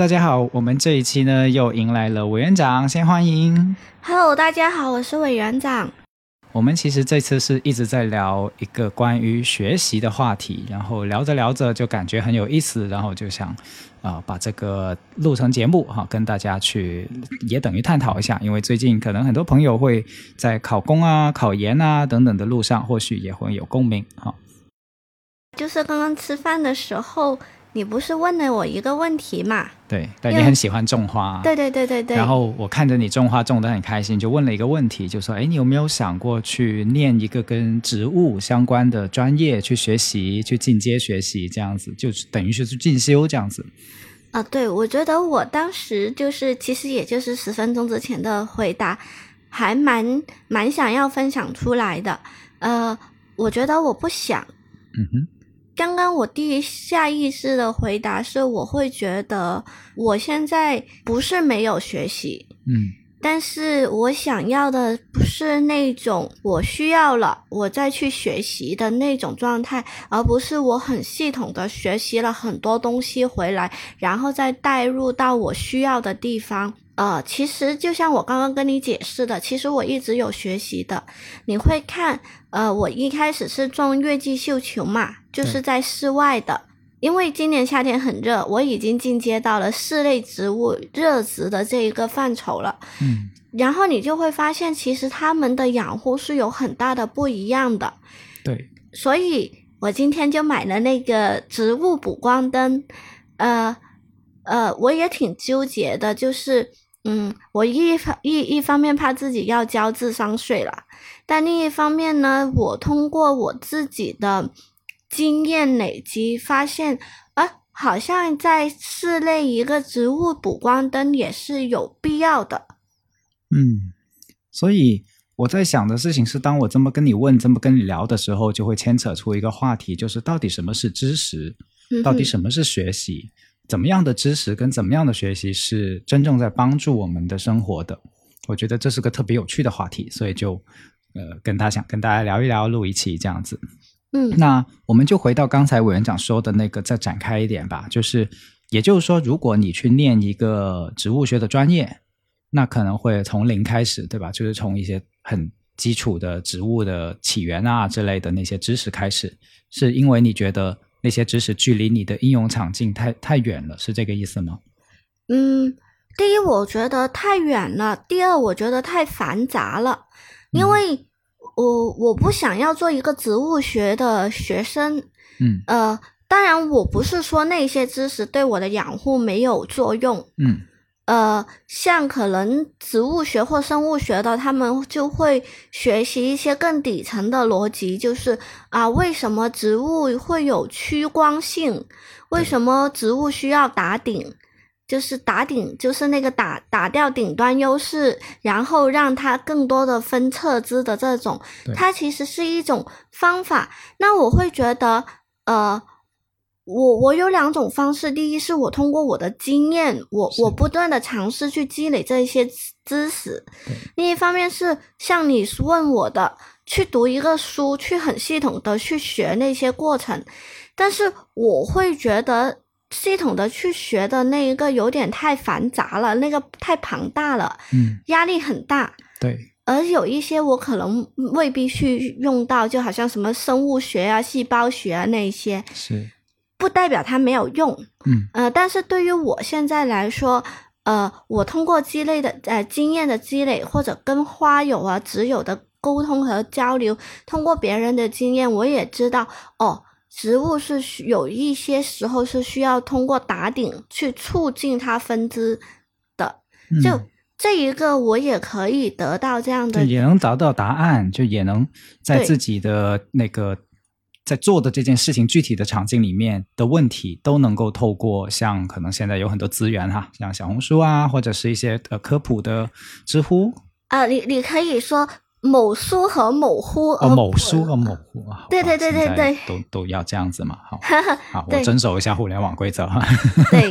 大家好，我们这一期呢又迎来了委员长，先欢迎。Hello，大家好，我是委员长。我们其实这次是一直在聊一个关于学习的话题，然后聊着聊着就感觉很有意思，然后就想啊把这个录成节目哈，跟大家去也等于探讨一下，因为最近可能很多朋友会在考公啊、考研啊等等的路上，或许也会有共鸣哈。就是刚刚吃饭的时候。你不是问了我一个问题嘛？对，对你很喜欢种花。对对对对对。然后我看着你种花种得很开心，就问了一个问题，就说：哎，你有没有想过去念一个跟植物相关的专业，去学习，去进阶学习，这样子，就等于是去进修这样子。啊，对，我觉得我当时就是，其实也就是十分钟之前的回答，还蛮蛮想要分享出来的。呃，我觉得我不想。嗯哼。刚刚我第一下意识的回答是，我会觉得我现在不是没有学习，嗯，但是我想要的不是那种我需要了我再去学习的那种状态，而不是我很系统的学习了很多东西回来，然后再带入到我需要的地方。呃，其实就像我刚刚跟你解释的，其实我一直有学习的。你会看，呃，我一开始是种月季绣球嘛，就是在室外的，因为今年夏天很热，我已经进阶到了室内植物热植的这一个范畴了。嗯，然后你就会发现，其实它们的养护是有很大的不一样的。对，所以我今天就买了那个植物补光灯，呃，呃，我也挺纠结的，就是。嗯，我一方一一方面怕自己要交智商税了，但另一方面呢，我通过我自己的经验累积，发现，啊，好像在室内一个植物补光灯也是有必要的。嗯，所以我在想的事情是，当我这么跟你问，这么跟你聊的时候，就会牵扯出一个话题，就是到底什么是知识，到底什么是学习。怎么样的知识跟怎么样的学习是真正在帮助我们的生活的？我觉得这是个特别有趣的话题，所以就呃跟他想跟大家聊一聊，录一期这样子。嗯，那我们就回到刚才委员长说的那个，再展开一点吧。就是也就是说，如果你去念一个植物学的专业，那可能会从零开始，对吧？就是从一些很基础的植物的起源啊之类的那些知识开始，是因为你觉得。那些知识距离你的应用场景太太远了，是这个意思吗？嗯，第一，我觉得太远了；第二，我觉得太繁杂了。因为我我不想要做一个植物学的学生。嗯，呃，当然，我不是说那些知识对我的养护没有作用。嗯。呃，像可能植物学或生物学的，他们就会学习一些更底层的逻辑，就是啊，为什么植物会有趋光性？为什么植物需要打顶？就是打顶，就是那个打打掉顶端优势，然后让它更多的分侧枝的这种，它其实是一种方法。那我会觉得，呃。我我有两种方式，第一是我通过我的经验，我我不断的尝试去积累这一些知识；另一方面是像你问我的，去读一个书，去很系统的去学那些过程。但是我会觉得系统的去学的那一个有点太繁杂了，那个太庞大了，嗯，压力很大。对，而有一些我可能未必去用到，就好像什么生物学啊、细胞学啊那些。是。不代表它没有用，嗯，呃，但是对于我现在来说，呃，我通过积累的呃经验的积累，或者跟花友啊、植友的沟通和交流，通过别人的经验，我也知道，哦，植物是有一些时候是需要通过打顶去促进它分支的，就这一个我也可以得到这样的，也能找到答案，就也能在自己的那个。在做的这件事情具体的场景里面的问题，都能够透过像可能现在有很多资源哈，像小红书啊，或者是一些呃科普的知乎啊，你你可以说。某书和某乎哦，某书和某乎啊，对对对对对，都都要这样子嘛，好，好，我遵守一下互联网规则哈。对，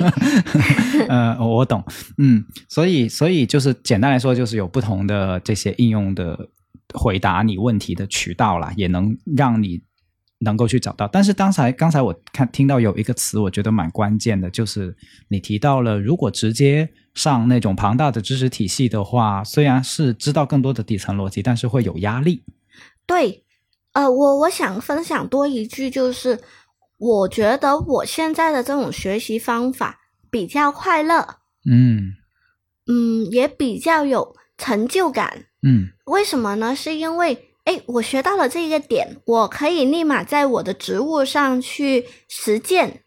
呃，我懂，嗯，所以所以就是简单来说，就是有不同的这些应用的回答你问题的渠道啦，也能让你能够去找到。但是刚才刚才我看听到有一个词，我觉得蛮关键的，就是你提到了如果直接。上那种庞大的知识体系的话，虽然是知道更多的底层逻辑，但是会有压力。对，呃，我我想分享多一句，就是我觉得我现在的这种学习方法比较快乐，嗯嗯，也比较有成就感，嗯，为什么呢？是因为哎，我学到了这个点，我可以立马在我的职务上去实践。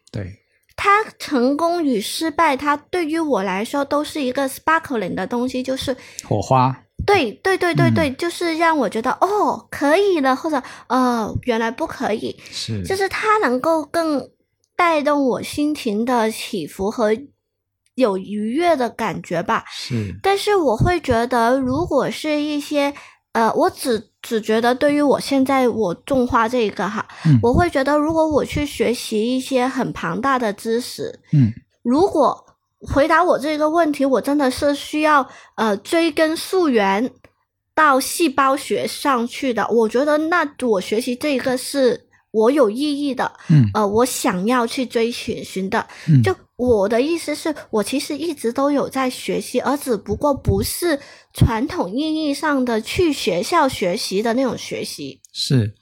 对。它成功与失败，它对于我来说都是一个 sparkling 的东西，就是火花。对对对对对，就是让我觉得哦，可以了，或者哦，原来不可以。是，就是它能够更带动我心情的起伏和有愉悦的感觉吧。是，但是我会觉得，如果是一些。呃，我只只觉得，对于我现在我种花这一个哈，我会觉得，如果我去学习一些很庞大的知识，嗯，如果回答我这个问题，我真的是需要呃追根溯源到细胞学上去的，我觉得那我学习这个是。我有意义的，嗯，呃，我想要去追寻寻的，就我的意思是我其实一直都有在学习，而只不过不是传统意义上的去学校学习的那种学习，是。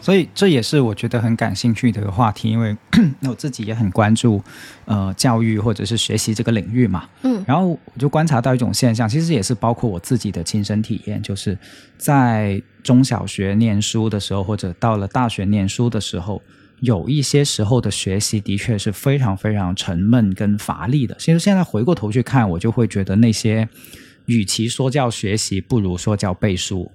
所以这也是我觉得很感兴趣的一个话题，因为 我自己也很关注，呃，教育或者是学习这个领域嘛。嗯，然后我就观察到一种现象，其实也是包括我自己的亲身体验，就是在中小学念书的时候，或者到了大学念书的时候，有一些时候的学习的确是非常非常沉闷跟乏力的。其实现在回过头去看，我就会觉得那些与其说叫学习，不如说叫背书。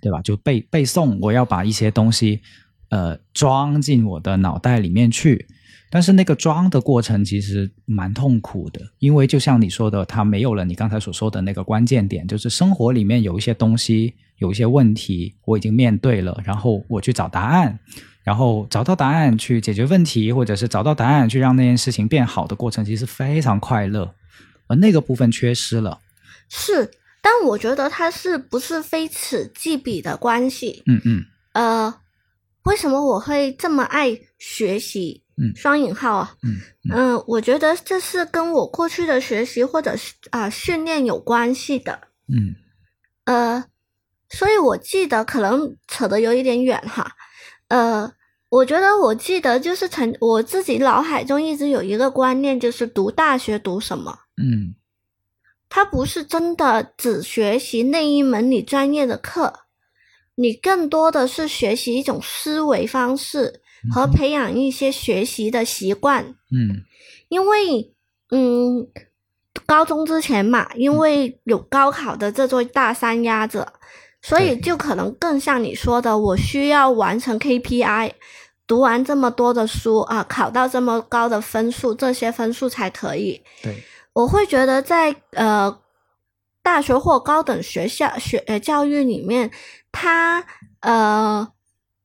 对吧？就背背诵，我要把一些东西，呃，装进我的脑袋里面去。但是那个装的过程其实蛮痛苦的，因为就像你说的，它没有了你刚才所说的那个关键点，就是生活里面有一些东西，有一些问题，我已经面对了，然后我去找答案，然后找到答案去解决问题，或者是找到答案去让那件事情变好的过程，其实非常快乐，而那个部分缺失了。是。但我觉得它是不是非此即彼的关系？嗯嗯。呃，为什么我会这么爱学习？嗯，双引号啊。嗯嗯。我觉得这是跟我过去的学习或者是啊训练有关系的。嗯。呃，所以我记得可能扯得有一点远哈。呃，我觉得我记得就是曾我自己脑海中一直有一个观念，就是读大学读什么？嗯。他不是真的只学习那一门你专业的课，你更多的是学习一种思维方式和培养一些学习的习惯。嗯，因为嗯，高中之前嘛，因为有高考的这座大山压着，所以就可能更像你说的，我需要完成 KPI，读完这么多的书啊，考到这么高的分数，这些分数才可以。对。我会觉得，在呃大学或高等学校学呃教育里面，它呃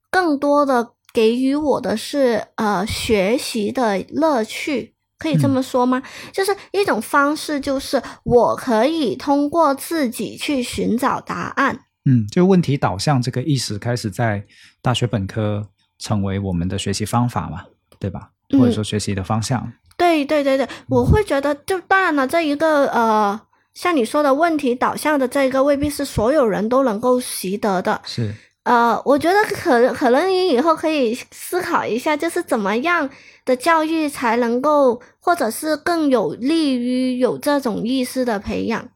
更多的给予我的是呃学习的乐趣，可以这么说吗？就是一种方式，就是我可以通过自己去寻找答案。嗯，就问题导向这个意识开始在大学本科成为我们的学习方法嘛，对吧？或者说学习的方向。对对对对，我会觉得，就当然了，这一个呃，像你说的问题导向的这个，未必是所有人都能够习得的。是，呃，我觉得可可能你以后可以思考一下，就是怎么样的教育才能够，或者是更有利于有这种意识的培养。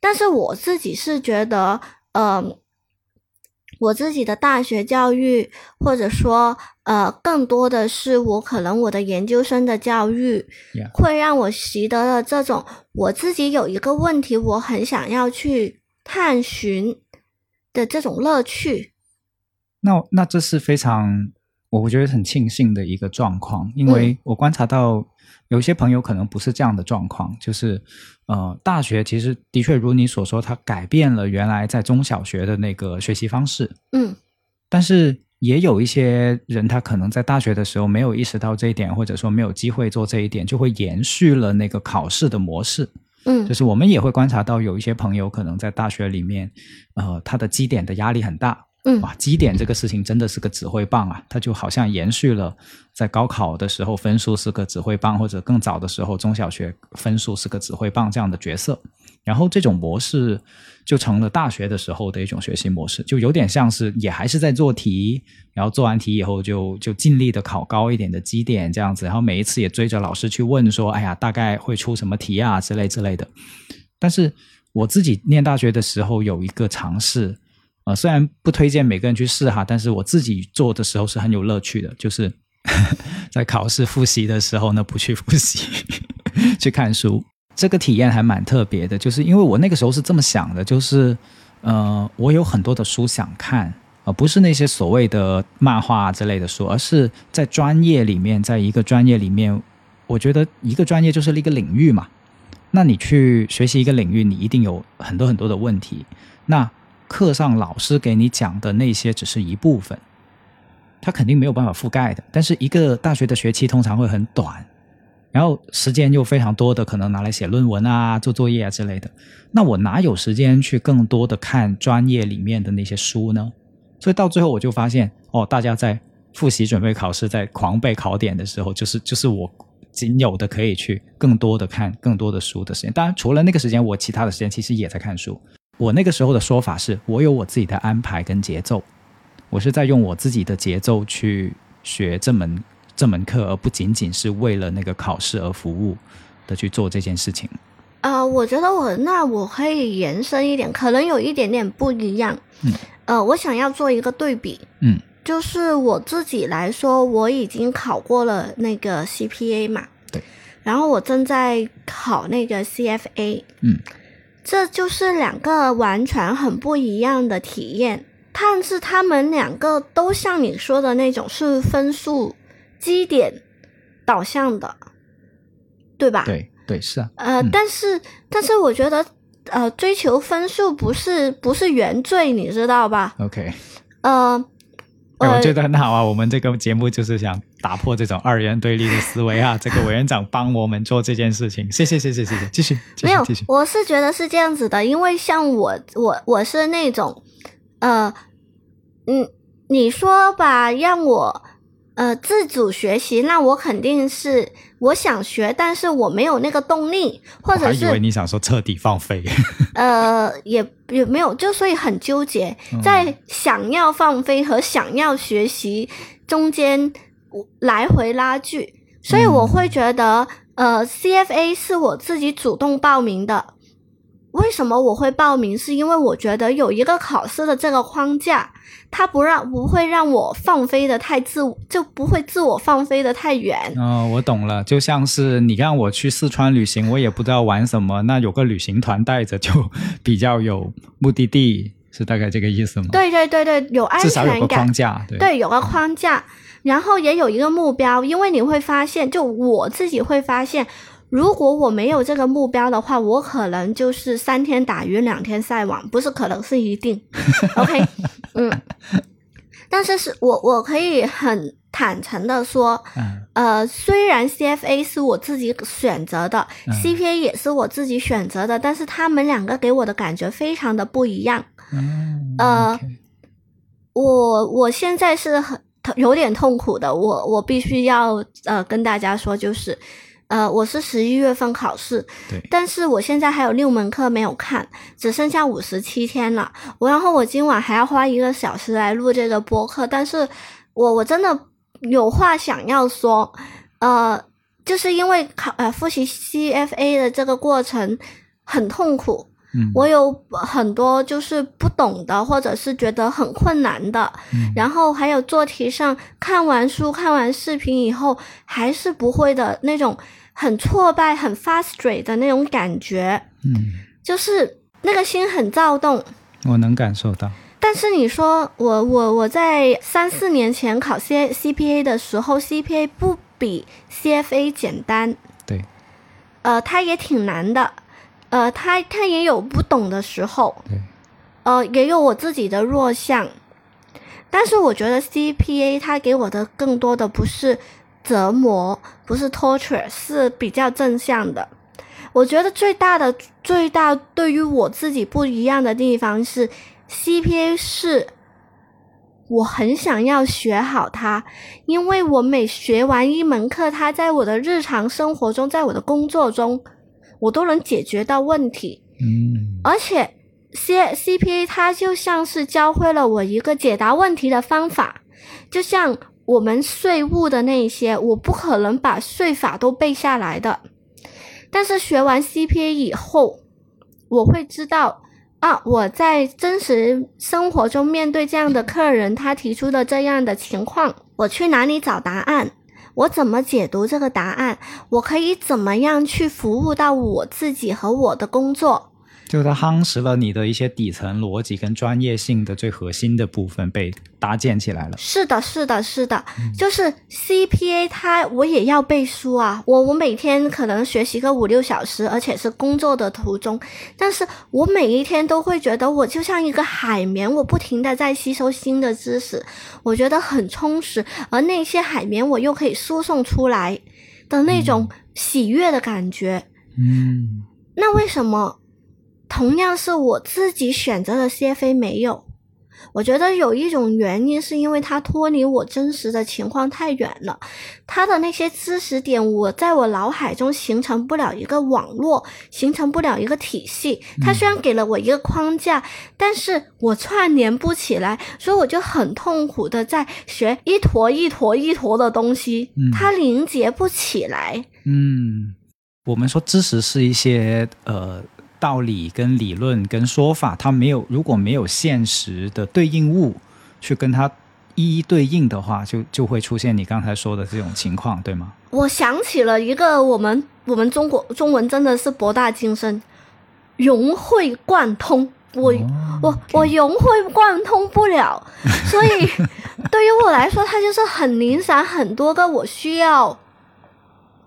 但是我自己是觉得，呃，我自己的大学教育，或者说呃，更多的是我可能我的研究生的教育，会让我习得了这种我自己有一个问题，我很想要去探寻的这种乐趣。那那这是非常我觉得很庆幸的一个状况，因为我观察到。有些朋友可能不是这样的状况，就是，呃，大学其实的确如你所说，它改变了原来在中小学的那个学习方式。嗯，但是也有一些人，他可能在大学的时候没有意识到这一点，或者说没有机会做这一点，就会延续了那个考试的模式。嗯，就是我们也会观察到有一些朋友可能在大学里面，呃，他的基点的压力很大。嗯，哇，基点这个事情真的是个指挥棒啊！它就好像延续了在高考的时候分数是个指挥棒，或者更早的时候中小学分数是个指挥棒这样的角色。然后这种模式就成了大学的时候的一种学习模式，就有点像是也还是在做题，然后做完题以后就就尽力的考高一点的基点这样子，然后每一次也追着老师去问说：“哎呀，大概会出什么题啊？”之类之类的。但是我自己念大学的时候有一个尝试。呃，虽然不推荐每个人去试哈，但是我自己做的时候是很有乐趣的，就是 在考试复习的时候呢，不去复习，去看书，这个体验还蛮特别的。就是因为我那个时候是这么想的，就是呃，我有很多的书想看，而不是那些所谓的漫画之类的书，而是在专业里面，在一个专业里面，我觉得一个专业就是一个领域嘛。那你去学习一个领域，你一定有很多很多的问题，那。课上老师给你讲的那些只是一部分，它肯定没有办法覆盖的。但是一个大学的学期通常会很短，然后时间又非常多的，可能拿来写论文啊、做作业啊之类的。那我哪有时间去更多的看专业里面的那些书呢？所以到最后我就发现，哦，大家在复习准备考试、在狂背考点的时候，就是就是我仅有的可以去更多的看更多的书的时间。当然，除了那个时间，我其他的时间其实也在看书。我那个时候的说法是，我有我自己的安排跟节奏，我是在用我自己的节奏去学这门这门课，而不仅仅是为了那个考试而服务的去做这件事情。呃，我觉得我那我可以延伸一点，可能有一点点不一样。嗯，呃，我想要做一个对比。嗯，就是我自己来说，我已经考过了那个 CPA 嘛。对。然后我正在考那个 CFA。嗯。这就是两个完全很不一样的体验，但是他们两个都像你说的那种是分数基点导向的，对吧？对对是啊。呃，但是但是我觉得，呃，追求分数不是不是原罪，你知道吧？OK。呃。我觉得很好啊，我们这个节目就是想打破这种二元对立的思维啊。这个委员长帮我们做这件事情，谢谢谢谢谢谢，继续没有，我是觉得是这样子的，因为像我我我是那种，呃，嗯，你说吧，让我。呃，自主学习，那我肯定是我想学，但是我没有那个动力，或者是以为你想说彻底放飞。呃，也也没有，就所以很纠结，在想要放飞和想要学习中间来回拉锯，所以我会觉得，呃，CFA 是我自己主动报名的。为什么我会报名？是因为我觉得有一个考试的这个框架，它不让不会让我放飞的太自，就不会自我放飞的太远。哦，我懂了，就像是你让我去四川旅行，我也不知道玩什么，那有个旅行团带着就 比较有目的地，是大概这个意思吗？对对对对，有安全感，框架，对，有个框架，然后也有一个目标，因为你会发现，就我自己会发现。如果我没有这个目标的话，我可能就是三天打鱼两天晒网，不是可能是一定。OK，嗯，但是是我我可以很坦诚的说，呃，虽然 CFA 是我自己选择的，CPA 也是我自己选择的，但是他们两个给我的感觉非常的不一样。嗯呃，我我现在是很有点痛苦的，我我必须要呃跟大家说，就是。呃，我是十一月份考试，对，但是我现在还有六门课没有看，只剩下五十七天了。我然后我今晚还要花一个小时来录这个播客，但是我我真的有话想要说，呃，就是因为考呃复习 CFA 的这个过程很痛苦，嗯。我有很多就是不懂的，或者是觉得很困难的，嗯。然后还有做题上看完书、看完视频以后还是不会的那种很挫败、很 frustrate 的那种感觉，嗯，就是那个心很躁动。我能感受到。但是你说我我我在三四年前考 C CPA 的时候，CPA 不比 CFA 简单，对。呃，它也挺难的，呃，他他也有不懂的时候，对，呃，也有我自己的弱项，但是我觉得 CPA 他给我的更多的不是折磨，不是 torture，是比较正向的。我觉得最大的最大对于我自己不一样的地方是，CPA 是我很想要学好它，因为我每学完一门课，它在我的日常生活中，在我的工作中，我都能解决到问题。嗯而且 C CPA 它就像是教会了我一个解答问题的方法，就像我们税务的那一些，我不可能把税法都背下来的，但是学完 CPA 以后，我会知道啊，我在真实生活中面对这样的客人，他提出的这样的情况，我去哪里找答案？我怎么解读这个答案？我可以怎么样去服务到我自己和我的工作？就是它夯实了你的一些底层逻辑跟专业性的最核心的部分被搭建起来了。是的，是的，是的，就是 CPA 它我也要背书啊，我我每天可能学习个五六小时，而且是工作的途中，但是我每一天都会觉得我就像一个海绵，我不停的在吸收新的知识，我觉得很充实，而那些海绵我又可以输送出来的那种喜悦的感觉。嗯那为什么同样是我自己选择的 CFA 没有？我觉得有一种原因是因为他脱离我真实的情况太远了，他的那些知识点，我在我脑海中形成不了一个网络，形成不了一个体系。他虽然给了我一个框架，但是我串联不起来，所以我就很痛苦的在学一坨一坨一坨的东西嗯，它凝结不起来。嗯，我们说知识是一些呃道理跟理论跟说法，它没有如果没有现实的对应物去跟它一一对应的话，就就会出现你刚才说的这种情况，对吗？我想起了一个我们我们中国中文真的是博大精深，融会贯通。我、哦我我融会贯通不了，所以 对于我来说，它就是很零散，很多个我需要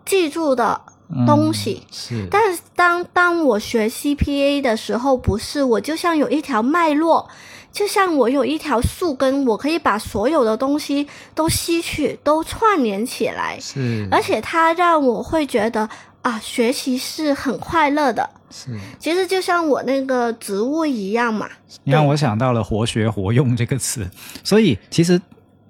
记住的东西。嗯是，但是当当我学 CPA 的时候，不是我就像有一条脉络，就像我有一条树根，我可以把所有的东西都吸取，都串联起来，是，而且它让我会觉得啊，学习是很快乐的。是。其实就像我那个植物一样嘛，你让我想到了“活学活用”这个词，所以其实，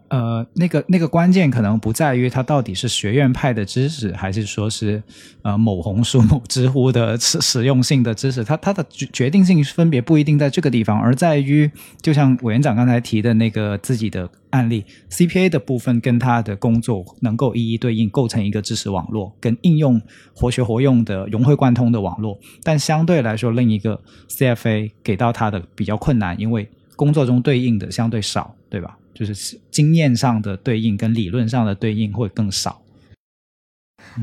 呃，那个那个关键可能不在于它到底是学院派的知识，还是说是呃某红书、某知乎的实实用性的知识，它它的决决定性分别不一定在这个地方，而在于就像委员长刚才提的那个自己的案例，CPA 的部分跟他的工作能够一一对应，构成一个知识网络，跟应用活学活用的融会贯通的网络。但相对来说，另一个 CFA 给到他的比较困难，因为工作中对应的相对少，对吧？就是经验上的对应跟理论上的对应会更少。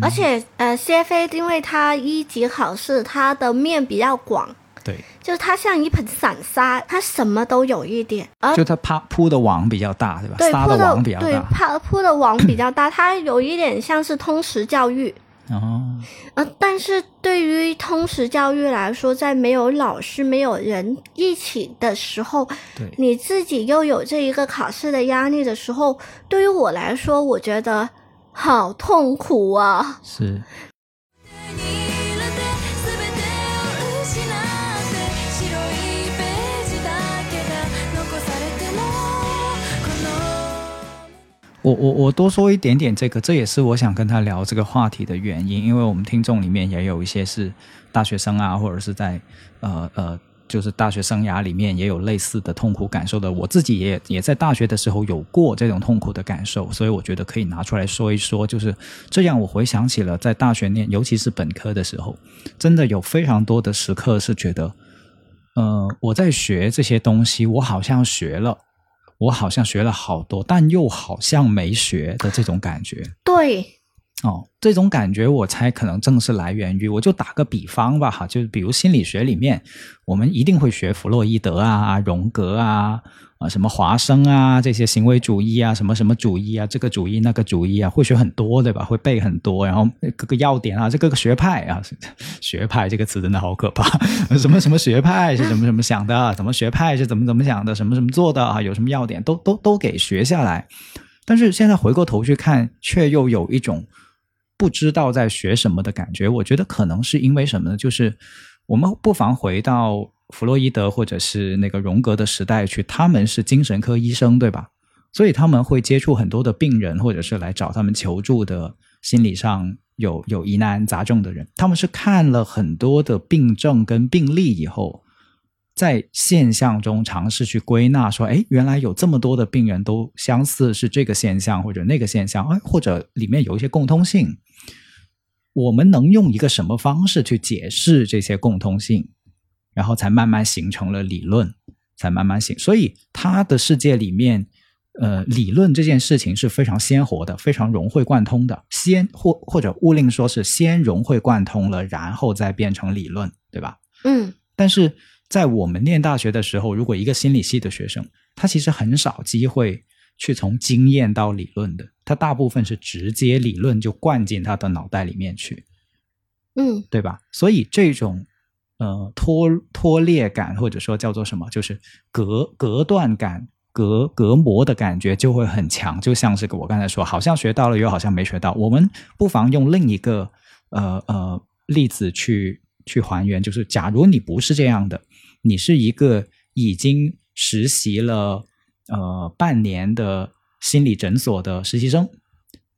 而且呃，CFA 因为它一级考试，它的面比较广，对，就是它像一盆散沙，它什么都有一点，而就它铺铺的网比较大，对吧？对铺的网比较大。对铺铺的网比较大，它有一点像是通识教育。哦，呃，但是对于通识教育来说，在没有老师、没有人一起的时候，对，你自己又有这一个考试的压力的时候，对于我来说，我觉得好痛苦啊！是。我我我多说一点点这个，这也是我想跟他聊这个话题的原因，因为我们听众里面也有一些是大学生啊，或者是在呃呃，就是大学生涯里面也有类似的痛苦感受的。我自己也也在大学的时候有过这种痛苦的感受，所以我觉得可以拿出来说一说。就是这样，我回想起了在大学念，尤其是本科的时候，真的有非常多的时刻是觉得呃，我在学这些东西，我好像学了，我好像学了好多，但又好像没学的这种感觉。对，哦，这种感觉我猜可能正是来源于，我就打个比方吧，哈，就是比如心理学里面，我们一定会学弗洛伊德啊、荣格啊、啊什么华生啊这些行为主义啊、什么什么主义啊、这个主义那个主义啊，会学很多，对吧？会背很多，然后各个要点啊，这各个学派啊，学派这个词真的好可怕，什么什么学派是怎么怎么想的，什么学派是怎么怎么想的，什么什么做的啊，有什么要点，都都都给学下来。但是现在回过头去看，却又有一种不知道在学什么的感觉。我觉得可能是因为什么呢？就是我们不妨回到弗洛伊德或者是那个荣格的时代去，他们是精神科医生，对吧？所以他们会接触很多的病人，或者是来找他们求助的心理上有有疑难杂症的人。他们是看了很多的病症跟病例以后，在现象中尝试去归纳，说，哎，原来有这么多的病人都相似是这个现象或者那个现象，哎，或者里面有一些共通性。我们能用一个什么方式去解释这些共通性，然后才慢慢形成了理论，才慢慢形。所以他的世界里面，呃，理论这件事情是非常鲜活的，非常融会贯通的。先或或者勿令说是先融会贯通了，然后再变成理论，对吧？嗯但是在我们念大学的时候，如果一个心理系的学生，他其实很少机会去从经验到理论的，他大部分是直接理论就灌进他的脑袋里面去，嗯对吧？所以这种呃脱脱裂感，或者说叫做什么，就是隔隔断感、隔隔膜的感觉就会很强，就像是我刚才说，好像学到了，又好像没学到。我们不妨用另一个呃呃例子去去还原，就是假如你不是这样的，你是一个已经实习了呃半年的心理诊所的实习生，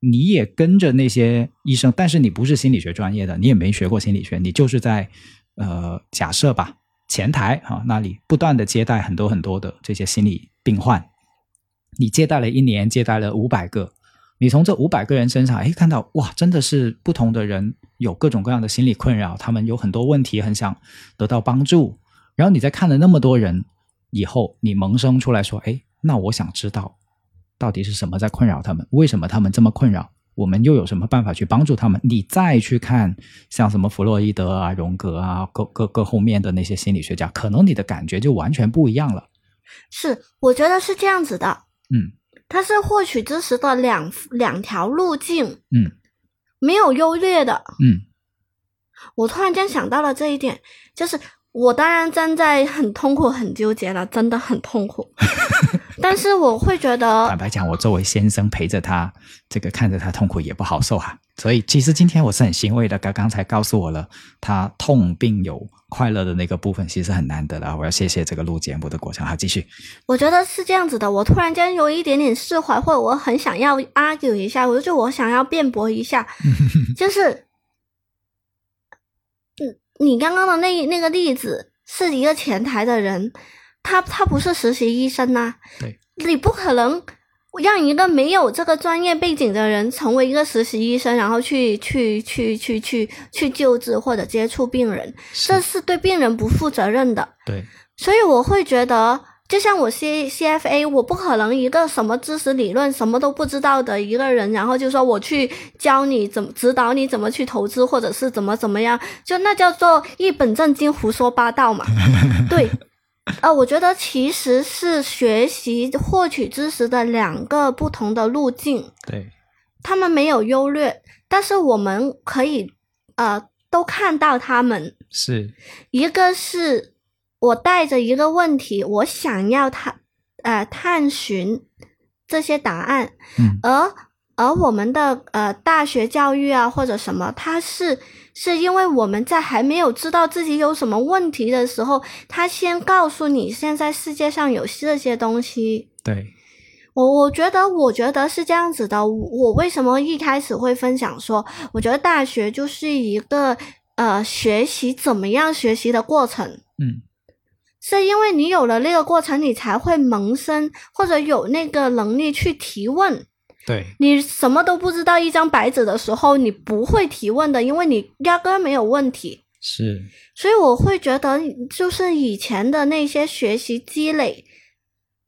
你也跟着那些医生，但是你不是心理学专业的，你也没学过心理学，你就是在呃假设吧前台哈、那里不断的接待很多很多的这些心理病患，你接待了一年，接待了五百个，你从这五百个人身上，哎，看到哇，真的是不同的人有各种各样的心理困扰，他们有很多问题，很想得到帮助。然后你在看了那么多人以后，你萌生出来说，哎，那我想知道到底是什么在困扰他们，为什么他们这么困扰，我们又有什么办法去帮助他们？你再去看像什么弗洛伊德啊、荣格啊，各各各后面的那些心理学家，可能你的感觉就完全不一样了。是，我觉得是这样子的，嗯它是获取知识的两两条路径，嗯没有优劣的。嗯我突然间想到了这一点，就是我当然站在很痛苦、很纠结了，真的很痛苦。但是我会觉得坦，白讲，我作为先生陪着他，这个看着他痛苦也不好受哈、所以其实今天我是很欣慰的，刚刚才告诉我了，他痛并有快乐的那个部分，其实很难得的。我要谢谢这个录节目的过程。好，继续。我觉得是这样子的。我突然间有一点点释怀，或者我很想要 argue 一下，我就我想要辩驳一下，就是，嗯，你刚刚的那那个例子是一个前台的人，他他不是实习医生呐、对，你不可能让一个没有这个专业背景的人成为一个实习医生，然后去去去去去去救治或者接触病人，这是对病人不负责任的。对，所以我会觉得，就像我 C CFA，我不可能一个什么知识理论什么都不知道的一个人，然后就说我去教你怎么指导你怎么去投资，或者是怎么怎么样，就那叫做一本正经胡说八道嘛。对，呃，我觉得其实是学习获取知识的两个不同的路径，对，他们没有优劣，但是我们可以呃都看到他们。是，一个是我带着一个问题，我想要探呃探寻这些答案，嗯。而而我们的呃大学教育啊或者什么，它是是因为我们在还没有知道自己有什么问题的时候，他先告诉你现在世界上有这些东西，对，我我觉得，我觉得是这样子的。我为什么一开始会分享说，我觉得大学就是一个呃学习怎么样学习的过程，嗯是因为你有了那个过程，你才会萌生或者有那个能力去提问。对，你什么都不知道一张白纸的时候，你不会提问的，因为你压根儿没有问题。是所以我会觉得，就是以前的那些学习积累，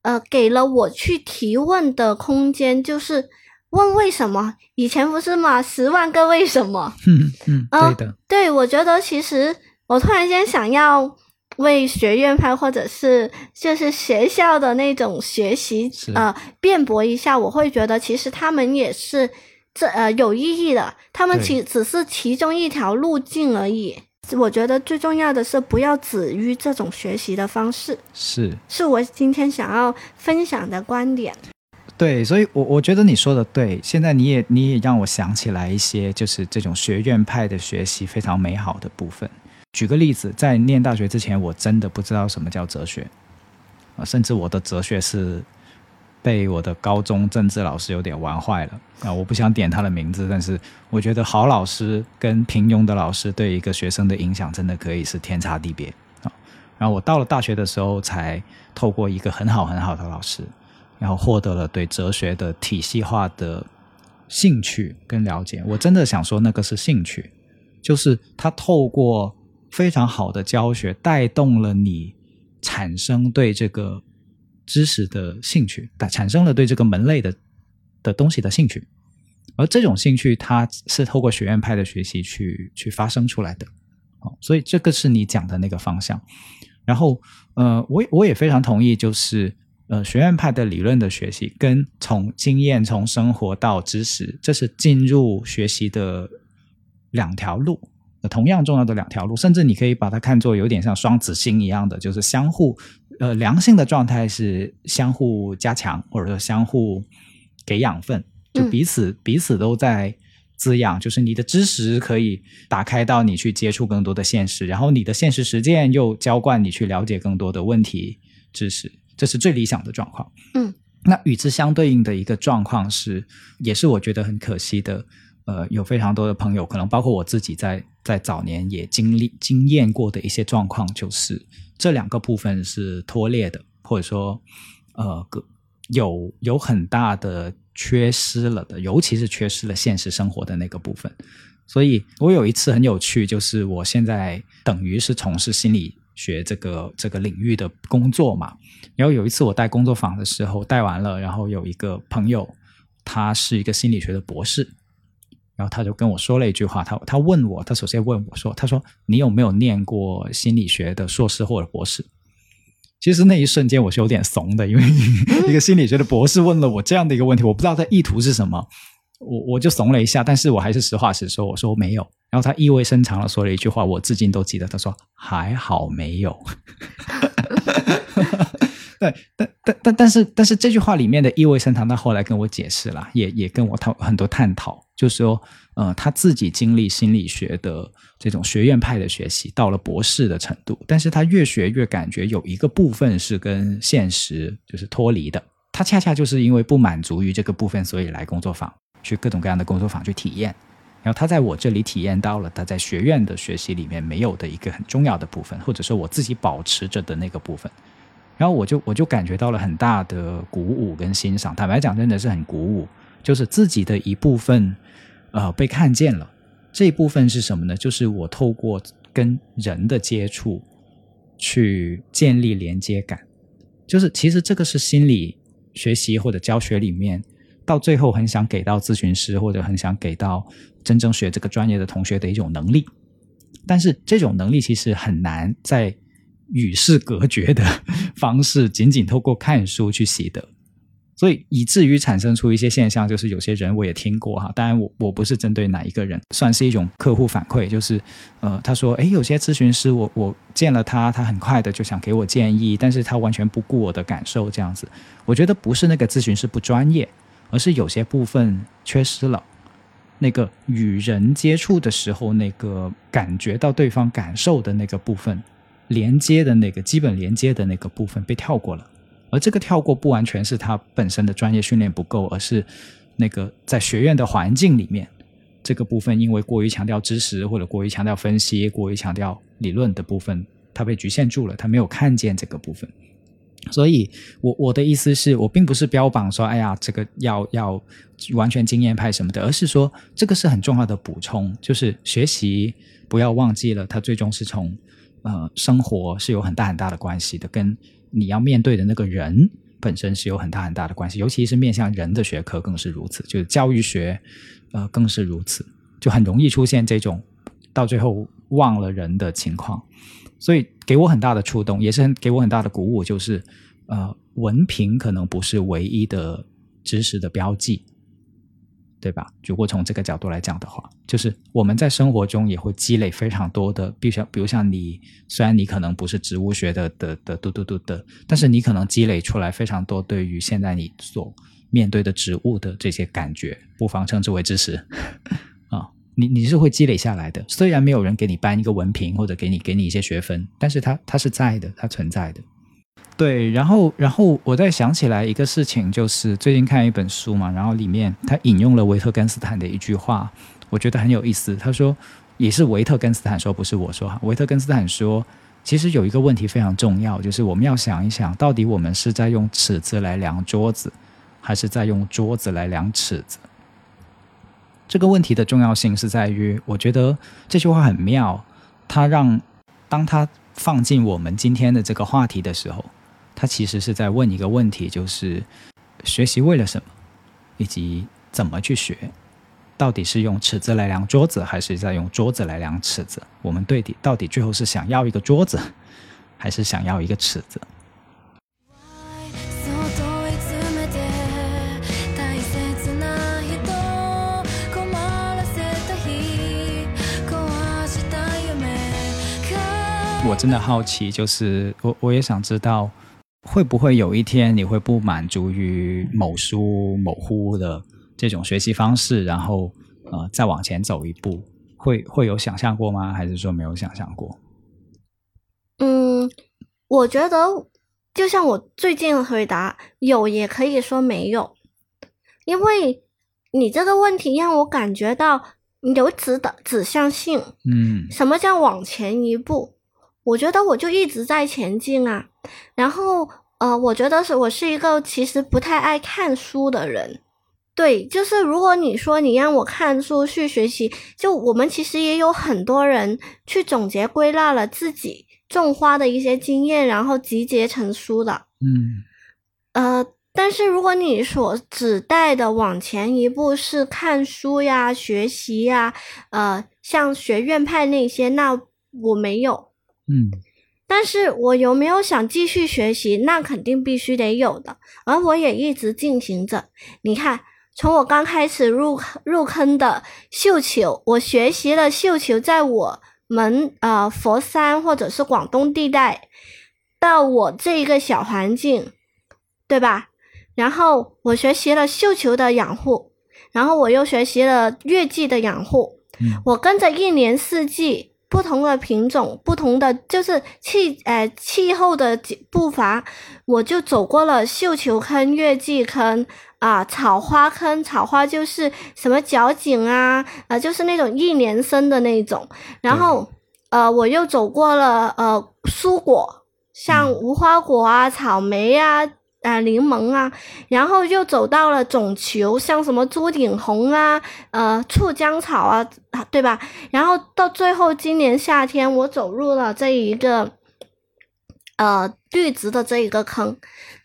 呃，给了我去提问的空间，就是问为什么。以前不是嘛，十万个为什么？嗯对的，对，我觉得其实我突然间想要为学院派或者是就是学校的那种学习呃辩驳一下，我会觉得其实他们也是这呃有意义的，他们其只是其中一条路径而已。我觉得最重要的是不要止于这种学习的方式，是是我今天想要分享的观点。对，所以我我觉得你说的对。现在你也你也让我想起来一些，就是这种学院派的学习非常美好的部分。举个例子，在念大学之前，我真的不知道什么叫哲学，啊，甚至我的哲学是被我的高中政治老师有点玩坏了啊！我不想点他的名字，但是我觉得好老师跟平庸的老师对一个学生的影响真的可以是天差地别啊。然后我到了大学的时候，才透过一个很好很好的老师，然后获得了对哲学的体系化的兴趣跟了解。我真的想说，那个是兴趣，就是他透过非常好的教学，带动了你产生对这个知识的兴趣，产生了对这个门类的的东西的兴趣。而这种兴趣，它是透过学院派的学习去去发生出来的。哦，所以这个是你讲的那个方向。然后，呃，我我也非常同意，就是呃，学院派的理论的学习跟从经验、从生活到知识，这是进入学习的两条路，同样重要的两条路，甚至你可以把它看作有点像双子星一样的，就是相互呃良性的状态是相互加强，或者说相互给养分，就嗯彼此、彼此都在滋养，就是你的知识可以打开到你去接触更多的现实，然后你的现实实践又浇灌你去了解更多的问题知识，这是最理想的状况。嗯，那与之相对应的一个状况是，也是我觉得很可惜的。呃，有非常多的朋友，可能包括我自己在，在早年也经历经验过的一些状况，就是这两个部分是脱裂的，或者说，呃，个有有很大的缺失了的，尤其是缺失了现实生活的那个部分。所以我有一次很有趣，就是我现在等于是从事心理学这个这个领域的工作嘛。然后有一次我带工作坊的时候，带完了，然后有一个朋友，他是一个心理学的博士，然后他就跟我说了一句话，他他问我，他首先问我说，他说你有没有念过心理学的硕士或者博士？其实那一瞬间我是有点怂的，因为 一个心理学的博士问了我这样的一个问题，我不知道他意图是什么，我我就怂了一下，但是我还是实话实说，我说没有。然后他意味深长的说了一句话，我至今都记得，他说还好没有。对，但但但但是但是这句话里面的意味深长，他后来跟我解释了，也也跟我讨很多探讨，就是说，呃，他自己经历心理学的这种学院派的学习，到了博士的程度，但是他越学越感觉有一个部分是跟现实就是脱离的，他恰恰就是因为不满足于这个部分，所以来工作坊，去各种各样的工作坊去体验。然后他在我这里体验到了他在学院的学习里面没有的一个很重要的部分，或者说我自己保持着的那个部分。然后我就我就感觉到了很大的鼓舞跟欣赏，坦白讲，真的是很鼓舞，就是自己的一部分，呃，被看见了。这一部分是什么呢？就是我透过跟人的接触，去建立连接感。就是其实这个是心理学习或者教学里面，到最后很想给到咨询师或者很想给到真正学这个专业的同学的一种能力。但是这种能力其实很难在与世隔绝的方式，仅仅透过看书去习得，所以以至于产生出一些现象，就是有些人我也听过哈，当然我我不是针对哪一个人，算是一种客户反馈，就是呃他说，诶，有些咨询师我我见了他，他很快的就想给我建议，但是他完全不顾我的感受，这样子，我觉得不是那个咨询师不专业，而是有些部分缺失了。那个与人接触的时候，那个感觉到对方感受的那个部分，连接的那个基本连接的那个部分被跳过了，而这个跳过不完全是他本身的专业训练不够，而是那个在学院的环境里面，这个部分因为过于强调知识或者过于强调分析、过于强调理论的部分，他被局限住了，他没有看见这个部分。所以我我的意思是我并不是标榜说，哎呀，这个要要完全经验派什么的，而是说这个是很重要的补充，就是学习不要忘记了，它最终是从呃生活是有很大很大的关系的，跟你要面对的那个人本身是有很大很大的关系，尤其是面向人的学科更是如此，就是教育学呃更是如此，就很容易出现这种到最后忘了人的情况。所以给我很大的触动，也是很给我很大的鼓舞，就是呃，文凭可能不是唯一的知识的标记，对吧？如果从这个角度来讲的话，就是我们在生活中也会积累非常多的，比如像比如像你，虽然你可能不是植物学的的的嘟嘟嘟的，但是你可能积累出来非常多对于现在你所面对的植物的这些感觉，不妨称之为知识 啊。你你是会积累下来的，虽然没有人给你颁一个文凭或者给你给你一些学分，但是它它是在的，它存在的。对，然后然后我再想起来一个事情，就是最近看一本书嘛，然后里面他引用了维特根斯坦的一句话，我觉得很有意思。他说，也是维特根斯坦说，不是我说哈。维特根斯坦说，其实有一个问题非常重要，就是我们要想一想，到底我们是在用尺子来量桌子，还是在用桌子来量尺子？这个问题的重要性是在于，我觉得这句话很妙，它让当它放进我们今天的这个话题的时候，它其实是在问一个问题，就是学习为了什么，以及怎么去学，到底是用尺子来量桌子，还是在用桌子来量尺子？我们对底到底最后是想要一个桌子，还是想要一个尺子？そう問い詰めて大切な人困らせた日壊した夢か我真的好奇，就是我我也想知道， 会不会有一天你会不满足于某书某乎的这种学习方式，然后呃再往前走一步，会会有想象过吗？还是说没有想象过？嗯，我觉得就像我最近的回答，有也可以说没有，因为你这个问题让我感觉到有指的指向性。嗯什么叫往前一步？我觉得我就一直在前进啊。然后呃，我觉得是我是一个其实不太爱看书的人。对，就是如果你说你让我看书去学习，就我们其实也有很多人去总结归纳了自己种花的一些经验，然后集结成书的。嗯呃，但是如果你所指代的往前一步是看书呀、学习呀，呃，像学院派那些，那我没有。嗯但是我有没有想继续学习？那肯定必须得有的，而我也一直进行着。你看，从我刚开始入入坑的绣球，我学习了绣球，在我们呃佛山或者是广东地带，到我这一个小环境，对吧？然后我学习了绣球的养护，然后我又学习了月季的养护，嗯我跟着一年四季不同的品种、不同的就是气呃气候的几步伐，我就走过了绣球坑、月季坑啊、草花坑。草花就是什么角堇啊，呃，就是那种一年生的那种。然后呃，我又走过了呃蔬果，像无花果啊、草莓啊。啊，柠檬啊，然后又走到了种球，像什么朱顶红啊，呃，酢浆草啊，啊对吧？然后到最后，今年夏天我走入了这一个呃绿植的这一个坑，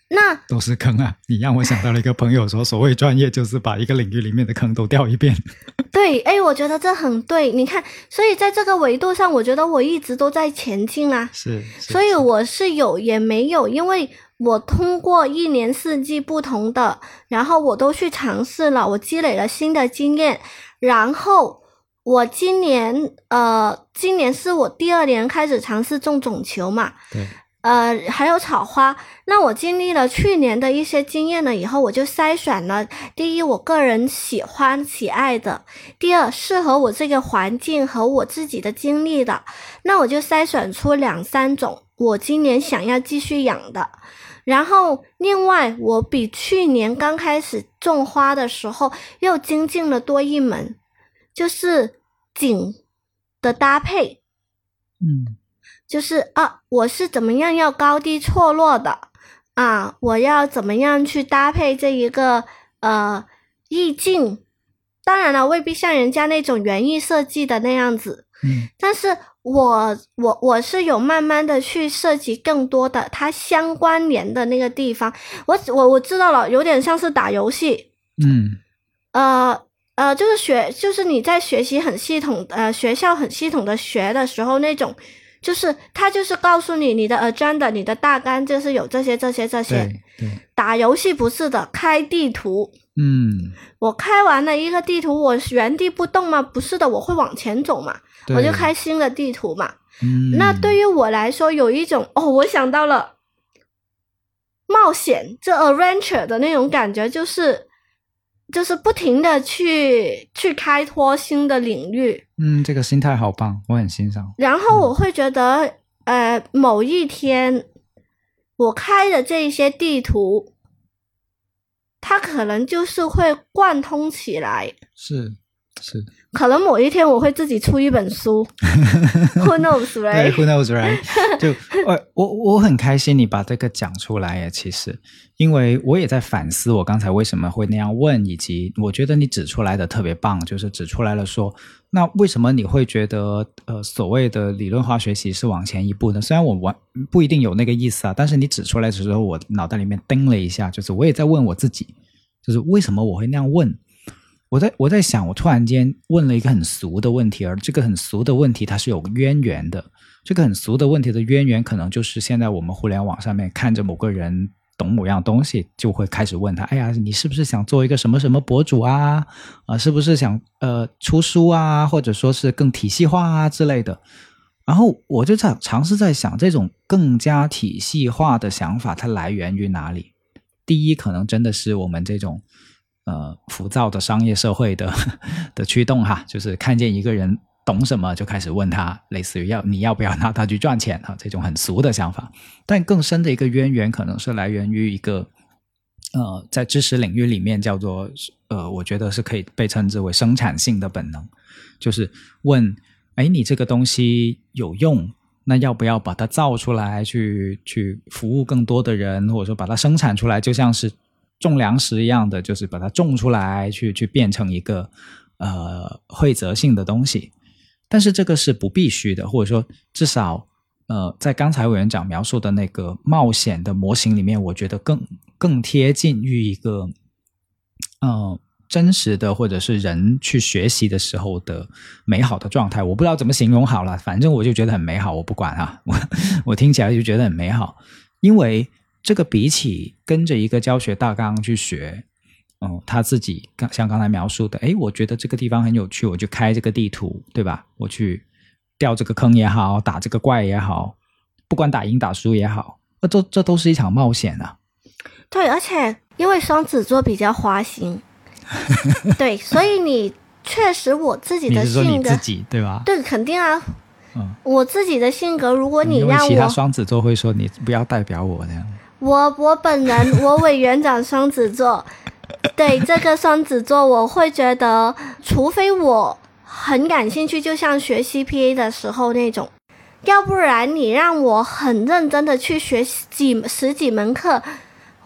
那都是坑啊！你让我想到了一个朋友说，所谓专业就是把一个领域里面的坑都掉一遍。对，哎，我觉得这很对。你看，所以在这个维度上，我觉得我一直都在前进啊。是，是所以我是有也没有，因为我通过一年四季不同的，然后我都去尝试了，我积累了新的经验，然后我今年呃，今年是我第二年开始尝试种种球嘛，对，呃，还有草花。那我经历了去年的一些经验了以后，我就筛选了第一，我个人喜欢喜爱的；第二，适合我这个环境和我自己的经历的。那我就筛选出两三种我今年想要继续养的。然后，另外，我比去年刚开始种花的时候又精进了多一门，就是景的搭配。嗯就是啊，我是怎么样要高低错落的，啊，我要怎么样去搭配这一个呃意境？当然了，未必像人家那种园艺设计的那样子，嗯但是我我我是有慢慢的去涉及更多的它相关联的那个地方。我我我知道了，有点像是打游戏，嗯呃呃，就是学，就是你在学习很系统，呃，学校很系统的学的时候，那种，就是他就是告诉你你的 agenda，你的大纲就是有这些这些这些。打游戏不是的，开地图，嗯，我开完了一个地图，我原地不动吗？不是的，我会往前走嘛，我就开新的地图嘛。嗯，那对于我来说，有一种哦，我想到了冒险，这 adventure 的那种感觉，就是就是不停的去去开拓新的领域，嗯，这个心态好棒，我很欣赏。然后我会觉得，呃，某一天我开的这一些地图，它可能就是会贯通起来。是是，可能某一天我会自己出一本书，Who knows, 对 right？，Who knows, right？就我我我很开心你把这个讲出来耶，其实，因为我也在反思我刚才为什么会那样问，以及我觉得你指出来的特别棒，就是指出来了说，那为什么你会觉得呃所谓的理论化学习是往前一步呢？虽然我完不一定有那个意思啊，但是你指出来的时候，我脑袋里面叮了一下，就是我也在问我自己，就是为什么我会那样问？我在我在想，我突然间问了一个很俗的问题，而这个很俗的问题它是有渊源的。这个很俗的问题的渊源，可能就是现在我们互联网上面看着某个人懂某样东西，就会开始问他：“哎呀，你是不是想做一个什么什么博主啊？啊，是不是想呃出书啊，或者说是更体系化啊之类的？”然后我就在尝试在想，这种更加体系化的想法，它来源于哪里？第一，可能真的是我们这种呃浮躁的商业社会的 的驱动哈，就是看见一个人懂什么就开始问他，类似于要你要不要拿它去赚钱啊这种很俗的想法。但更深的一个渊源，可能是来源于一个呃在知识领域里面叫做呃，我觉得是可以被称之为生产性的本能，就是问，哎，你这个东西有用。那要不要把它造出来，去去服务更多的人，或者说把它生产出来，就像是种粮食一样的，就是把它种出来，去去变成一个呃惠泽性的东西。但是这个是不必须的，或者说至少呃，在刚才委员长描述的那个冒险的模型里面，我觉得更更贴近于一个呃真实的或者是人去学习的时候的美好的状态。我不知道怎么形容好了，反正我就觉得很美好，我不管啊，我 我听起来就觉得很美好，因为这个比起跟着一个教学大纲去学。嗯，他自己刚像刚才描述的，诶，我觉得这个地方很有趣，我就开这个地图，对吧？我去掉这个坑也好，打这个怪也好，不管打赢打输也好，那这这都是一场冒险啊。对，而且因为双子座比较花心，对，所以你确实我自己的性格自，己对吧？对，肯定啊，嗯，我自己的性格，如果你让我，其他双子座会说你不要代表我这样。我我本人，我委员长双子座，对这个双子座，我会觉得，除非我很感兴趣，就像学 CPA 的时候那种，要不然你让我很认真的去学几十几门课，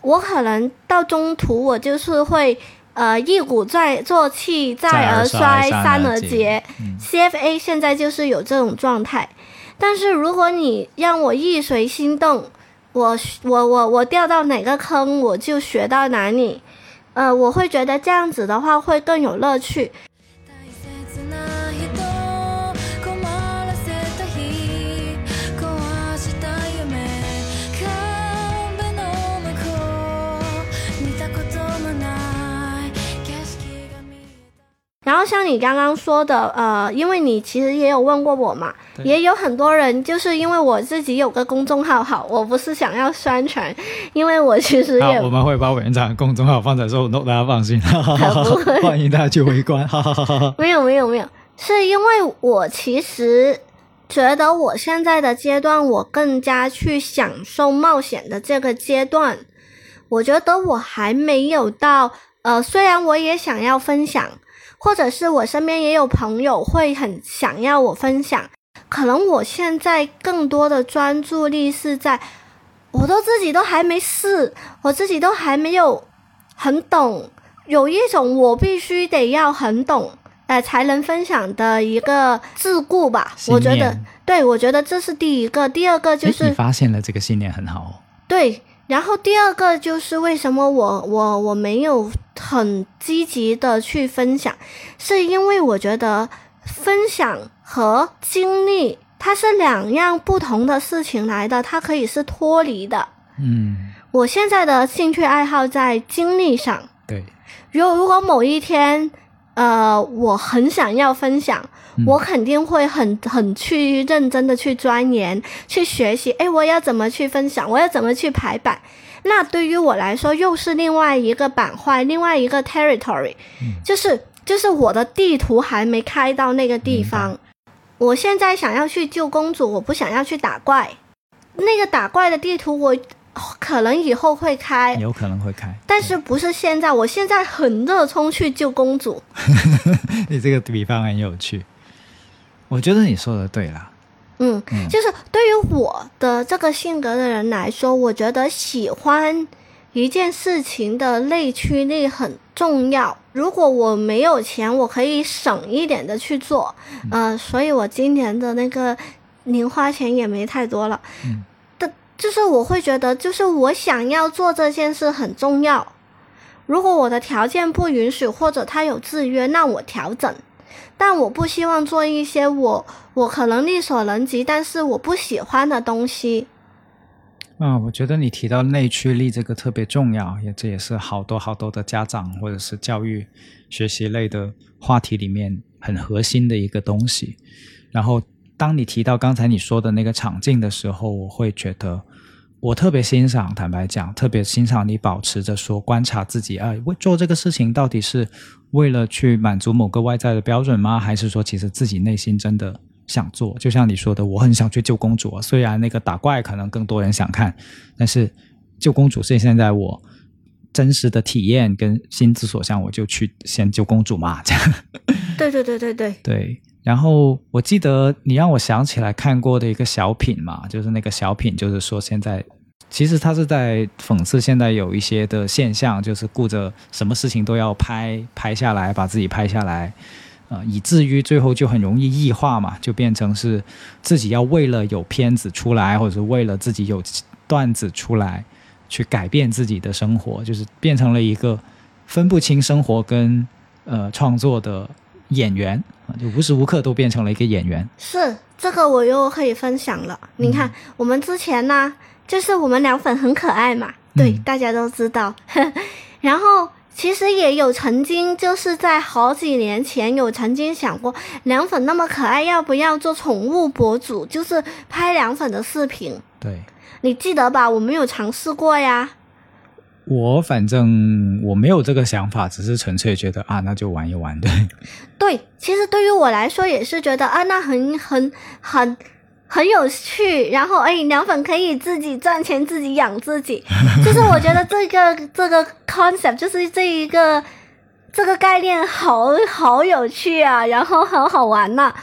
我可能到中途我就是会。呃，一鼓再作气，再而衰，三而竭。CFA 现在就是有这种状态，但是如果你让我一随心动，我我我我掉到哪个坑我就学到哪里，呃，我会觉得这样子的话会更有乐趣。然后像你刚刚说的，呃，因为你其实也有问过我嘛，也有很多人就是因为我自己有个公众号，好，我不是想要宣传，因为我其实，也我们会把委员长的公众号放在收 note，大家放心，哈 哈哈欢迎大家去围观，哈哈哈。没有没有没有，是因为我其实觉得我现在的阶段，我更加去享受冒险的这个阶段。我觉得我还没有到，呃，虽然我也想要分享，或者是我身边也有朋友会很想要我分享，可能我现在更多的专注力是在。我都自己都还没试，我自己都还没有很懂，有一种我必须得要很懂，呃，才能分享的一个桎梏吧。我觉得，对，我觉得这是第一个，第二个就是你是发现了这个信念很好哦。对，然后第二个就是为什么我我我没有很积极的去分享，是因为我觉得分享和经历它是两样不同的事情来的，它可以是脱离的。嗯，我现在的兴趣爱好在经历上，对，如如果某一天，呃，我很想要分享，嗯我肯定会很很去认真的去钻研、去学习。诶，我要怎么去分享？我要怎么去排版？那对于我来说，又是另外一个板块，另外一个 territory，、就是就是我的地图还没开到那个地方。我现在想要去救公主，我不想要去打怪。那个打怪的地图，我可能以后会开，有可能会开。但是不是现在？我现在很热衷去救公主。你这个比方很有趣，我觉得你说的对啦。嗯，嗯就是对于我的这个性格的人来说，我觉得喜欢一件事情的内驱力很重要。如果我没有钱，我可以省一点的去做，呃，所以我今年的那个零花钱也没太多了。就是我会觉得，就是我想要做这件事很重要。如果我的条件不允许，或者他有制约，那我调整。但我不希望做一些我我可能力所能及，但是我不喜欢的东西。啊、我觉得你提到内驱力这个特别重要，也这也是好多好多的家长或者是教育学习类的话题里面很核心的一个东西。然后，当你提到刚才你说的那个场景的时候，我会觉得我特别欣赏，坦白讲，特别欣赏你保持着说观察自己啊，为做这个事情到底是为了去满足某个外在的标准吗？还是说其实自己内心真的想做？就像你说的，我很想去救公主啊，虽然那个打怪可能更多人想看，但是救公主是现在我。真实的体验跟心之所向，我就去先救公主嘛，这样。对对对对对，对，然后我记得你让我想起来看过的一个小品嘛，就是那个小品，就是说现在其实他是在讽刺现在有一些的现象，就是顾着什么事情都要拍拍下来，把自己拍下来，呃，以至于最后就很容易异化嘛，就变成是自己要为了有片子出来，或者是为了自己有段子出来，去改变自己的生活，就是变成了一个分不清生活跟呃创作的演员啊，就无时无刻都变成了一个演员。是这个我又可以分享了。你看，我们之前呢，就是我们凉粉很可爱嘛，对，嗯大家都知道。然后其实也有曾经就是在好几年前有曾经想过，凉粉那么可爱，要不要做宠物博主，就是拍凉粉的视频？对你记得吧？我们有尝试过呀。我反正我没有这个想法，只是纯粹觉得啊，那就玩一玩，对。对，其实对于我来说也是觉得啊，那很很很很有趣。然后哎，凉粉可以自己赚钱，自己养自己，就是我觉得这个这个 concept 就是这一个这个概念好好有趣啊，然后很好玩呐、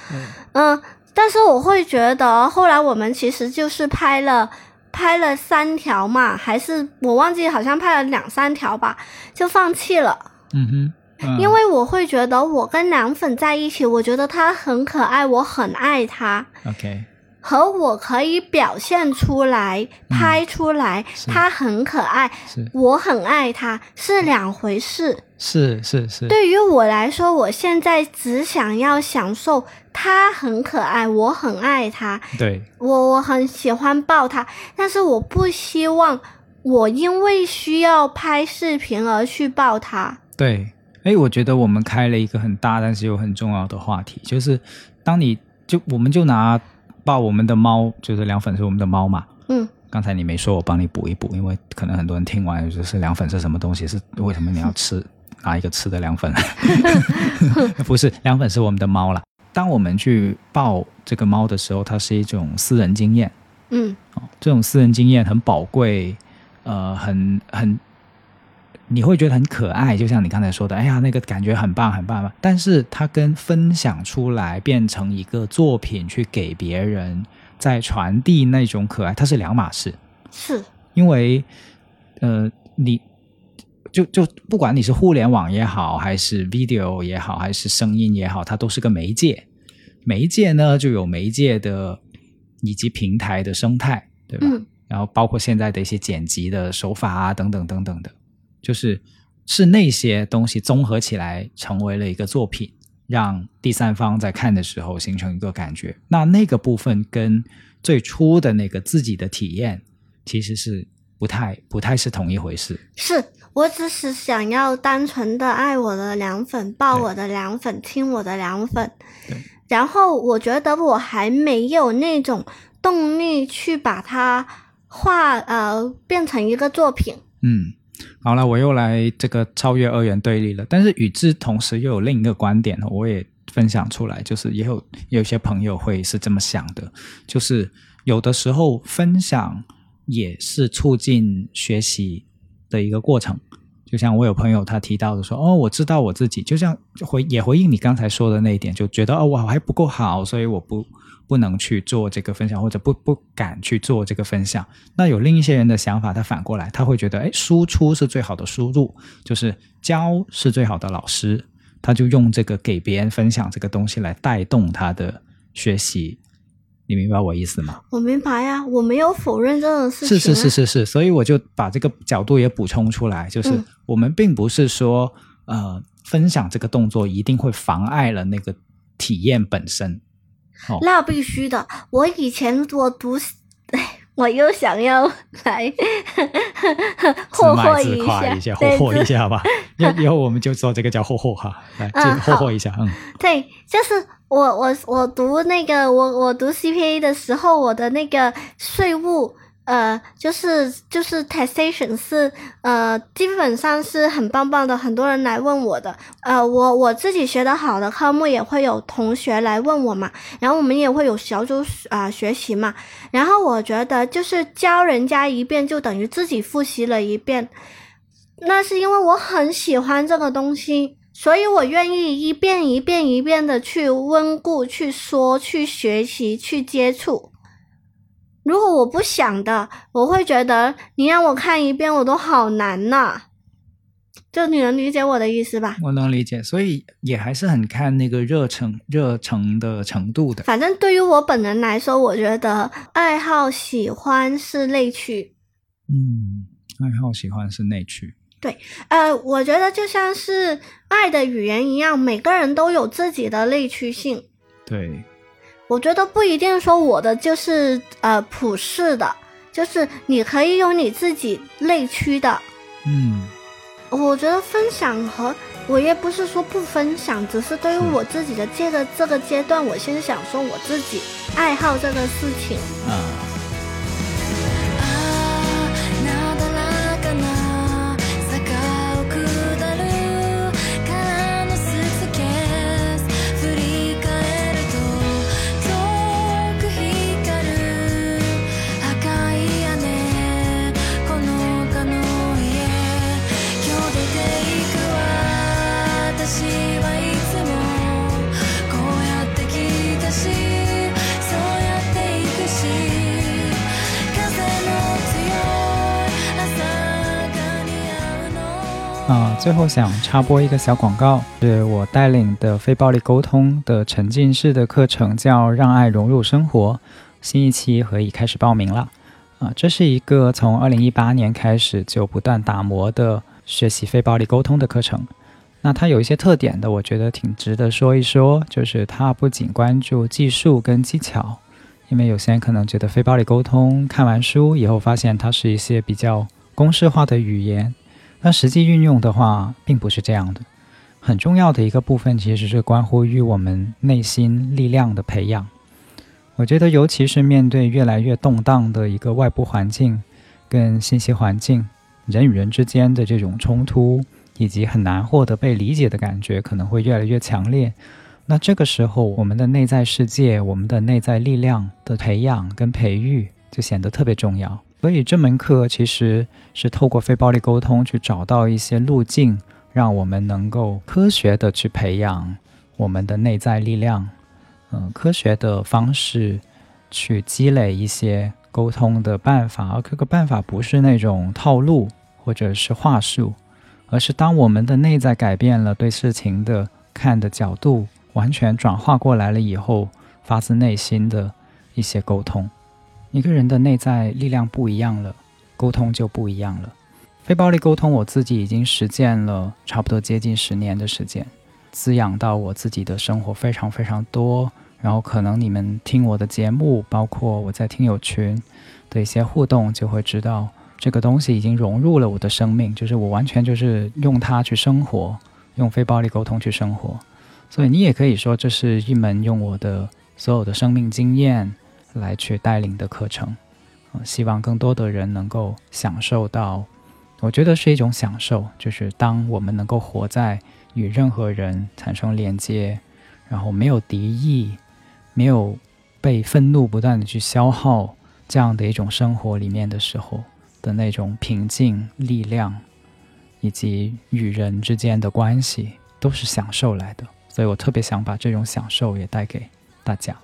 嗯但是我会觉得后来我们其实就是拍了。拍了三条嘛，还是我忘记，好像拍了两三条吧，就放弃了。嗯哼，嗯。因为我会觉得我跟凉粉在一起，我觉得他很可爱，我很爱他，OK，和我可以表现出来、拍出来，他很可爱，我很爱他，是两回事。是是是，对于我来说，我现在只想要享受他很可爱，我很爱他，对我我很喜欢抱他，但是我不希望我因为需要拍视频而去抱他。对。哎，我觉得我们开了一个很大但是又很重要的话题，就是当你就我们就拿抱我们的猫，就是凉粉是我们的猫嘛，嗯，刚才你没说，我帮你补一补，因为可能很多人听完就是凉粉是什么东西，是为什么你要吃拿一个吃的凉粉？不是，凉粉是我们的猫啦。当我们去抱这个猫的时候，它是一种私人经验嗯哦，这种私人经验很宝贵，呃，很很，你会觉得很可爱，就像你刚才说的，哎呀，那个感觉很棒很棒。但是它跟分享出来变成一个作品去给别人，在传递那种可爱，它是两码事。是，因为呃，你就就不管你是互联网也好，还是 video 也好，还是声音也好，它都是个媒介。媒介呢，就有媒介的以及平台的生态，对吧？嗯然后包括现在的一些剪辑的手法啊，等等等等的，就是是那些东西综合起来成为了一个作品，让第三方在看的时候形成一个感觉。那那个部分跟最初的那个自己的体验其实是不太不太是同一回事。是我只是想要单纯的爱我的凉粉，抱我的凉粉，听我的凉粉对。然后我觉得我还没有那种动力去把它画呃变成一个作品。嗯，好了，我又来这个超越二元对立了。但是与之同时，又有另一个观点，我也分享出来，就是也有有些朋友会是这么想的，就是有的时候分享也是促进学习的一个过程。就像我有朋友他提到的说，哦，我知道我自己，就像回也回应你刚才说的那一点，就觉得哦，我还不够好，所以我不不能去做这个分享，或者不不敢去做这个分享。那有另一些人的想法，他反过来，他会觉得，哎，输出是最好的输入，就是教是最好的老师，他就用这个给别人分享这个东西来带动他的学习。你明白我意思吗？我明白呀、我没有否认这种事情、是啊。是是是是，所以我就把这个角度也补充出来，就是嗯我们并不是说，呃，分享这个动作一定会妨碍了那个体验本身。哦，那必须的。我以前我读，哎，我又想要来 自霍霍卖自夸下，一下，对霍霍一下吧。以后以后我们就说这个叫霍霍哈，来，嗯就霍霍一下，嗯。对，就是我我我读那个我我读 CPA 的时候，我的那个税务呃，就是就是 taxation 是呃，基本上是很棒棒的，很多人来问我的。呃，我我自己学的好的科目也会有同学来问我嘛，然后我们也会有小组啊、学习嘛。然后我觉得就是教人家一遍，就等于自己复习了一遍。那是因为我很喜欢这个东西，所以我愿意一遍一遍一遍的去温故、去说、去学习、去接触。如果我不想的，我会觉得你让我看一遍，我都好难呐、就你能理解我的意思吧？我能理解，所以也还是很看那个热诚热诚的程度的。反正对于我本人来说，我觉得爱好、喜欢是内驱。嗯，爱好喜欢是内驱。对呃，我觉得就像是爱的语言一样，每个人都有自己的内驱性。对，我觉得不一定说我的就是呃普世的，就是你可以有你自己内驱的。嗯，我觉得分享和我也不是说不分享，只是对于我自己的这个这个阶段，我先想说我自己爱好这个事情。最后想插播一个小广告，是我带领的非暴力沟通的沉浸式的课程，叫《让爱融入生活》，新一期可以开始报名了。啊，这是一个从二零一八年开始就不断打磨的学习非暴力沟通的课程。那它有一些特点的，我觉得挺值得说一说，就是它不仅关注技术跟技巧，因为有些人可能觉得非暴力沟通看完书以后发现它是一些比较公式化的语言。但实际运用的话，并不是这样的。很重要的一个部分，其实是关乎于我们内心力量的培养。我觉得，尤其是面对越来越动荡的一个外部环境跟信息环境，人与人之间的这种冲突，以及很难获得被理解的感觉，可能会越来越强烈。那这个时候，我们的内在世界、我们的内在力量的培养跟培育，就显得特别重要。所以这门课其实是透过非暴力沟通去找到一些路径，让我们能够科学的去培养我们的内在力量，嗯、科学的方式去积累一些沟通的办法，而这个办法不是那种套路或者是话术，而是当我们的内在改变了，对事情的看的角度完全转化过来了以后，发自内心的一些沟通。一个人的内在力量不一样了，沟通就不一样了。非暴力沟通，我自己已经实践了差不多接近十年的时间，滋养到我自己的生活非常非常多。然后可能你们听我的节目，包括我在听友群的一些互动，就会知道这个东西已经融入了我的生命，就是我完全就是用它去生活，用非暴力沟通去生活。所以你也可以说，这是一门用我的所有的生命经验来去带领的课程。呃，希望更多的人能够享受到，我觉得是一种享受，就是当我们能够活在与任何人产生连接，然后没有敌意。没有被愤怒不断的去消耗这样的一种生活里面的时候的那种平静、力量，以及与人之间的关系，都是享受来的。所以我特别想把这种享受也带给大家。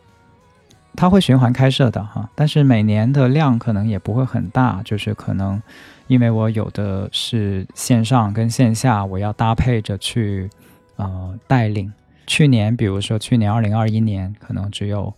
它会循环开设的哈，但是每年的量可能也不会很大，就是可能因为我有的是线上跟线下，我要搭配着去呃带领。去年，比如说去年二零二一年，可能只有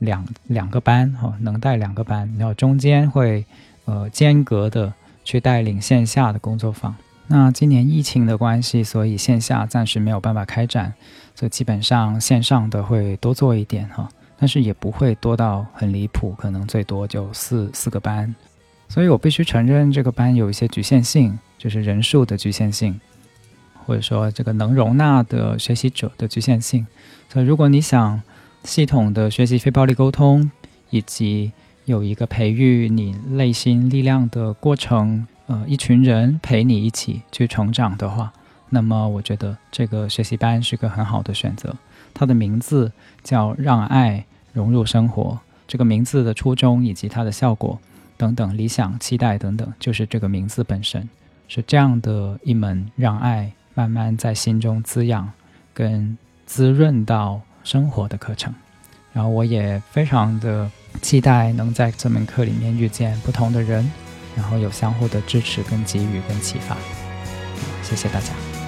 两两个班哈，能带两个班，然后中间会呃间隔的去带领线下的工作坊。那今年疫情的关系，所以线下暂时没有办法开展，所以基本上线上的会多做一点哈，但是也不会多到很离谱，可能最多就四四个班。所以我必须承认，这个班有一些局限性，就是人数的局限性。或者说，这个能容纳的学习者的局限性。所以，如果你想系统的学习非暴力沟通，以及有一个培育你内心力量的过程，呃，一群人陪你一起去成长的话，那么我觉得这个学习班是个很好的选择。它的名字叫“让爱融入生活”，这个名字的初衷以及它的效果等等、理想、期待等等，就是这个名字本身是这样的一门让爱。慢慢在心中滋养跟滋润到生活的课程，然后我也非常的期待能在这门课里面遇见不同的人，然后有相互的支持跟给予跟启发。谢谢大家。